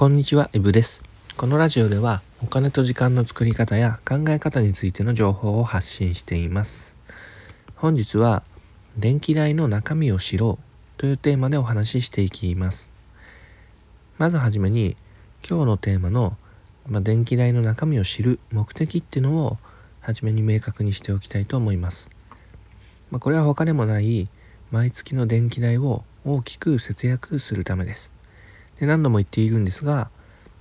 こんにちは、イブです。このラジオではお金と時間の作り方や考え方についての情報を発信しています。本日は電気代の中身を知ろうというテーマでお話ししていきます。まずはじめに今日のテーマの、まあ、電気代の中身を知る目的っていうのをはじめに明確にしておきたいと思います。まあ、これは他でもない毎月の電気代を大きく節約するためです。で何度も言っているんですが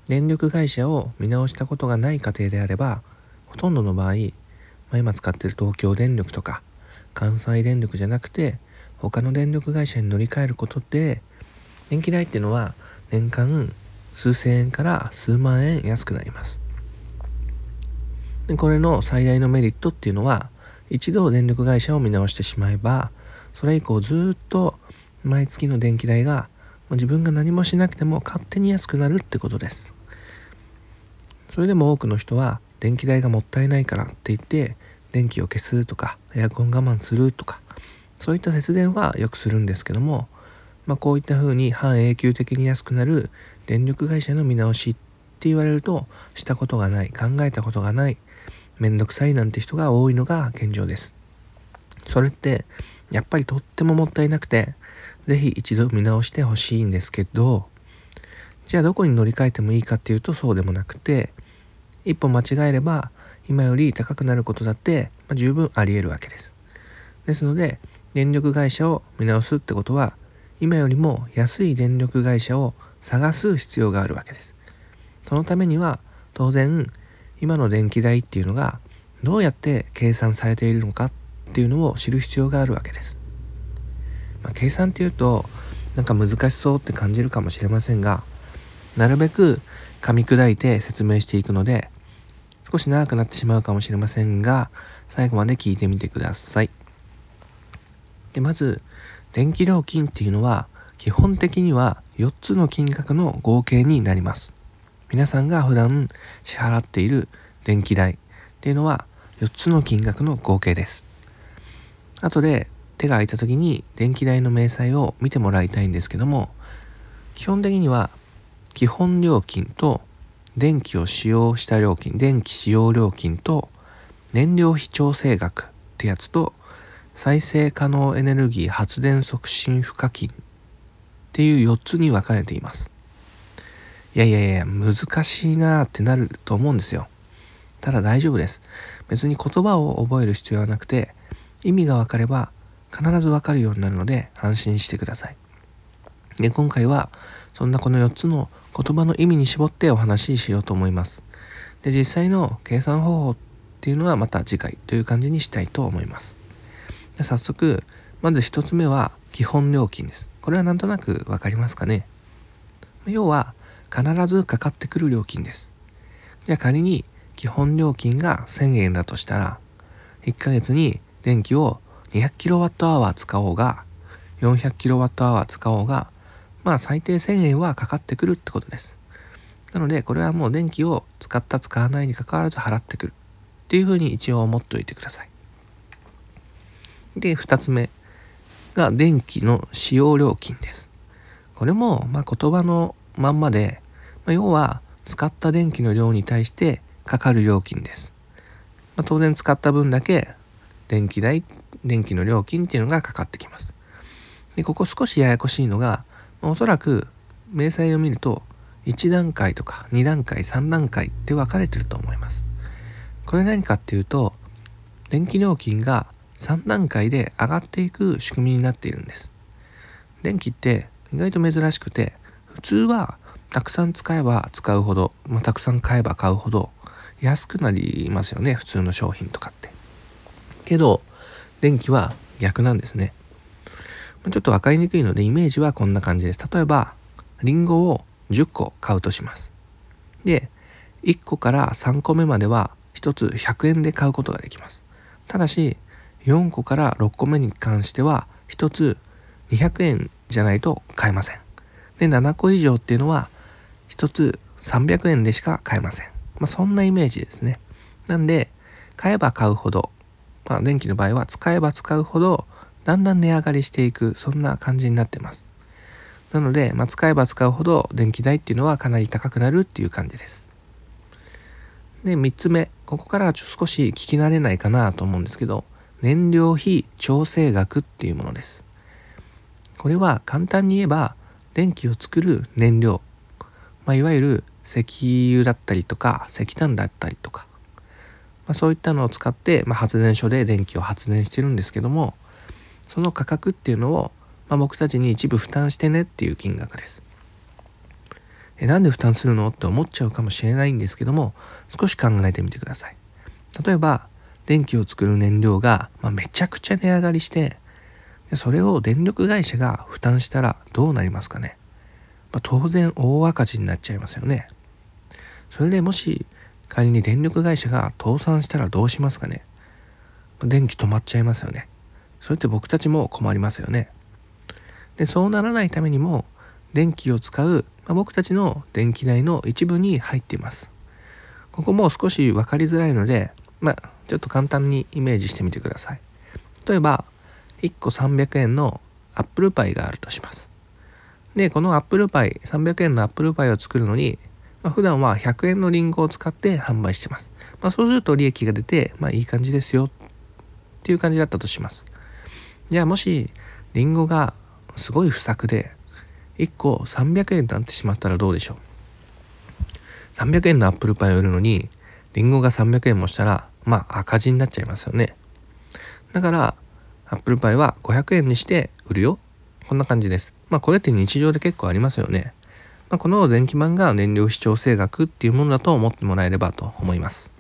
電力会社を見直したことがない家庭であればほとんどの場合、まあ、今使っている東京電力とか関西電力じゃなくて他の電力会社に乗り換えることで電気代っていうのは年間数千円から数万円安くなります。でこれの最大のメリットっていうのは一度電力会社を見直してしまえばそれ以降ずっと毎月の電気代が自分が何もしなくても勝手に安くなるってことです。それでも多くの人は電気代がもったいないからって言って電気を消すとかエアコン我慢するとかそういった節電はよくするんですけども、まあ、こういったふうに半永久的に安くなる電力会社の見直しって言われるとしたことがない考えたことがないめんどくさいなんて人が多いのが現状です。それってやっぱりとってももったいなくて是非一度見直してほしいんですけどじゃあどこに乗り換えてもいいかっていうとそうでもなくて一歩間違えれば今より高くなることだって、まあ、十分あり得るわけです。ですので電力会社を見直すってことは今よりも安い電力会社を探す必要があるわけです。そのためには当然今の電気代っていうのがどうやって計算されているのかっっていうのを知る必要があるわけです。まあ、計算っていうとなんか難しそうって感じるかもしれませんがなるべく噛み砕いて説明していくので少し長くなってしまうかもしれませんが最後まで聞いてみてください。でまず電気料金っていうのは基本的には4つの金額の合計になります。皆さんが普段支払っている電気代っていうのは4つの金額の合計です。後で手が空いた時に電気代の明細を見てもらいたいんですけども基本的には基本料金と電気を使用した料金電気使用料金と燃料費調整額ってやつと再生可能エネルギー発電促進賦課金っていう4つに分かれています。いやいやいや難しいなーってなると思うんですよ。ただ大丈夫です。別に言葉を覚える必要はなくて意味が分かれば必ずわかるようになるので安心してください。で、今回はそんなこの4つの言葉の意味に絞ってお話ししようと思います。で、実際の計算方法っていうのはまた次回という感じにしたいと思います。で早速、まず1つ目は基本料金です。これはなんとなくわかりますかね要は必ずかかってくる料金です。じゃあ仮に基本料金が1000円だとしたら1ヶ月に電気を 200kWh 使おうが 400kWh 使おうがまあ最低1000円はかかってくるってことです。なのでこれはもう電気を使った使わないにかかわらず払ってくる。っていうふうに一応思っておいてください。で2つ目が電気の使用料金です。これもまあ言葉のまんまで、まあ、要は使った電気の量に対してかかる料金です、まあ、当然使った分だけ電気代電気の料金っていうのがかかってきます。でここ少しややこしいのがおそらく明細を見ると1段階とか2段階3段階って分かれてると思います。これ何かっていうと電気料金が3段階で上がっていく仕組みになっているんです。電気って意外と珍しくて普通はたくさん使えば使うほど、まあ、たくさん買えば買うほど安くなりますよね普通の商品とかって。けど電気は逆なんですね。ちょっと分かりにくいのでイメージはこんな感じです。例えば、リンゴを10個買うとします。で、1個から3個目までは1つ100円で買うことができます。ただし、4個から6個目に関しては1つ200円じゃないと買えません。で、7個以上っていうのは1つ300円でしか買えません。まあ、そんなイメージですね。なんで、買えば買うほどまあ、電気の場合は使えば使うほどだんだん値上がりしていくそんな感じになってます。なので、まあ、使えば使うほど電気代っていうのはかなり高くなるっていう感じです。で3つ目ここからは少し聞き慣れないかなと思うんですけど燃料費調整額っていうものです。これは簡単に言えば電気を作る燃料、まあ、いわゆる石油だったりとか石炭だったりとか、まあ、そういったのを使って、まあ、発電所で電気を発電してるんですけどもその価格っていうのを、まあ、僕たちに一部負担してねっていう金額です。えなんで負担するのって思っちゃうかもしれないんですけども少し考えてみてください。例えば電気を作る燃料が、まあ、めちゃくちゃ値上がりしてでそれを電力会社が負担したらどうなりますかね、まあ、当然大赤字になっちゃいますよね。それでもし仮に電力会社が倒産したらどうしますかね。電気止まっちゃいますよね。それって僕たちも困りますよね。でそうならないためにも電気を使う、まあ、僕たちの電気代の一部に入っています。ここも少し分かりづらいのでまあちょっと簡単にイメージしてみてください。例えば1個300円のアップルパイがあるとします。でこのアップルパイ300円のアップルパイを作るのに、まあ、普段は100円のリンゴを使って販売してます、まあ、そうすると利益が出てまあいい感じですよ。っていう感じだったとします。じゃあもしリンゴがすごい不作で1個300円となってしまったらどうでしょう？300円のアップルパイを売るのにリンゴが300円もしたらまあ赤字になっちゃいますよね。だからアップルパイは500円にして売るよ。こんな感じです。まあこれって日常で結構ありますよね、まあ、この電気版が燃料費調整額っていうものだと思ってもらえればと思います。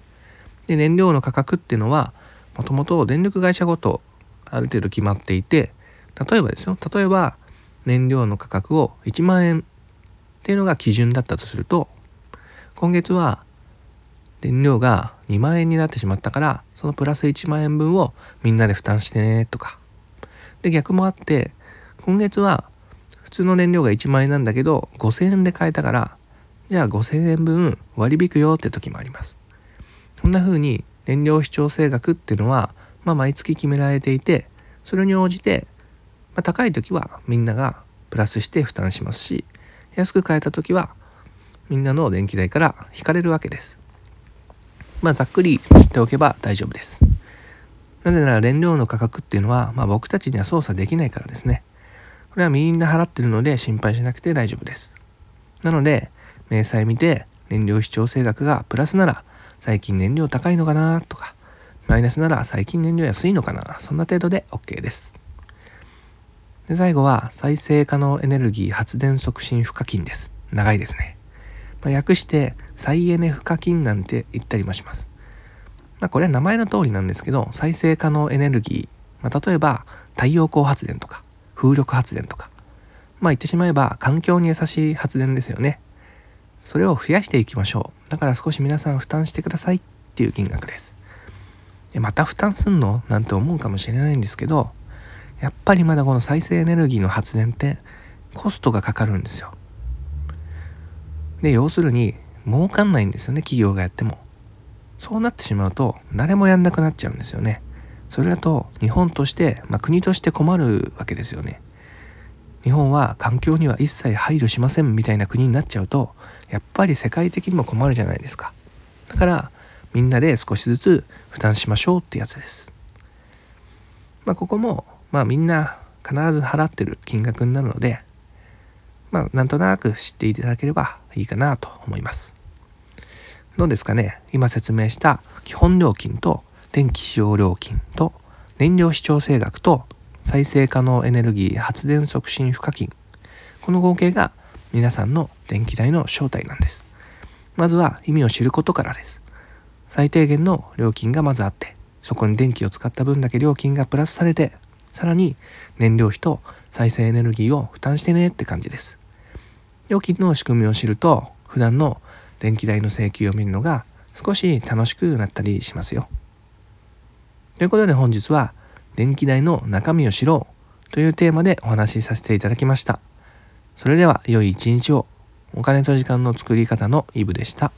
で燃料の価格っていうのはもともと電力会社ごとある程度決まっていて例えばですよ例えば燃料の価格を1万円っていうのが基準だったとすると今月は燃料が2万円になってしまったからそのプラス1万円分をみんなで負担してねとか。で逆もあって今月は普通の燃料が1万円なんだけど5000円で買えたからじゃあ5000円分割引くよって時もありますこんな風に燃料費調整額っていうのは、まあ、毎月決められていてそれに応じて、まあ、高い時はみんながプラスして負担しますし安く買えた時はみんなの電気代から引かれるわけですまあ、ざっくり知っておけば大丈夫です。なぜなら燃料の価格っていうのは、まあ、僕たちには操作できないからですね。これはみんな払ってるので心配しなくて大丈夫です。なので、明細見て燃料費調整額がプラスなら最近燃料高いのかなとか、マイナスなら最近燃料安いのかなそんな程度で OK です。で最後は再生可能エネルギー発電促進賦課金です。長いですね。まあ、略して再エネ賦課金なんて言ったりもします。まあ、これは名前の通りなんですけど再生可能エネルギー、まあ、例えば太陽光発電とか風力発電とかまあ言ってしまえば環境に優しい発電ですよね。それを増やしていきましょう。だから少し皆さん負担してくださいっていう金額です。でまた負担すんの？なんて思うかもしれないんですけどやっぱりまだこの再生エネルギーの発電ってコストがかかるんですよ。で要するに儲かんないんですよね企業がやってもそうなってしまうと誰もやんなくなっちゃうんですよねそれだと日本として、まあ、国として困るわけですよね。日本は環境には一切配慮しませんみたいな国になっちゃうとやっぱり世界的にも困るじゃないですか。だからみんなで少しずつ負担しましょうってやつです。まあここもまあみんな必ず払ってる金額になるのでまあ、なんとなく知っていただければいいかなと思います。どうですかね？今説明した基本料金と電気使用料金と燃料視調整額と再生可能エネルギー発電促進賦課金この合計が皆さんの電気代の正体なんです。まずは意味を知ることからです。最低限の料金がまずあってそこに電気を使った分だけ料金がプラスされてさらに燃料費と再生エネルギーを負担してねって感じです。料金の仕組みを知ると普段の電気代の請求を見るのが少し楽しくなったりしますよ。ということで本日は電気代の中身を知ろうというテーマでお話しさせていただきました。それでは良い一日をお金と時間の作り方のイブでした。